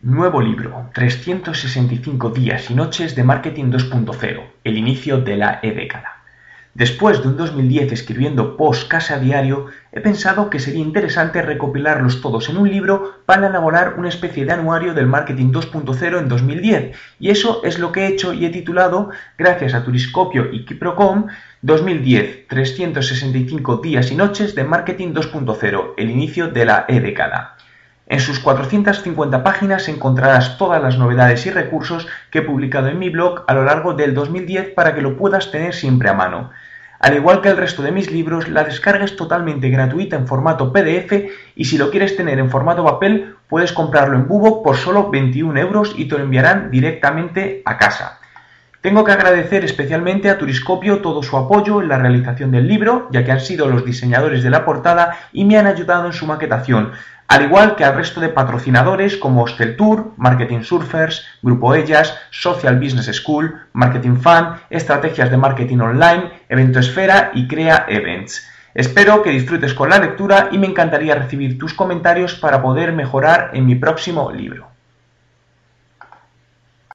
Nuevo libro, 365 días y noches de marketing 2.0, el inicio de la e-década. Después de un 2010 escribiendo post casi a diario, he pensado que sería interesante recopilarlos todos en un libro para elaborar una especie de anuario del marketing 2.0 en 2010, y eso es lo que he hecho y he titulado, gracias a Turiscopio y Kiprocom, 2010, 365 días y noches de marketing 2.0, el inicio de la e-década. En sus 450 páginas encontrarás todas las novedades y recursos que he publicado en mi blog a lo largo del 2010 para que lo puedas tener siempre a mano. Al igual que el resto de mis libros, la descarga es totalmente gratuita en formato PDF y si lo quieres tener en formato papel puedes comprarlo en Bubo por solo 21 euros y te lo enviarán directamente a casa. Tengo que agradecer especialmente a Turiscopio todo su apoyo en la realización del libro, ya que han sido los diseñadores de la portada y me han ayudado en su maquetación, al igual que al resto de patrocinadores como Hostel Tour, Marketing Surfers, Grupo Ellas, Social Business School, Marketing Fan, Estrategias de Marketing Online, Evento Esfera y Crea Events. Espero que disfrutes con la lectura y me encantaría recibir tus comentarios para poder mejorar en mi próximo libro.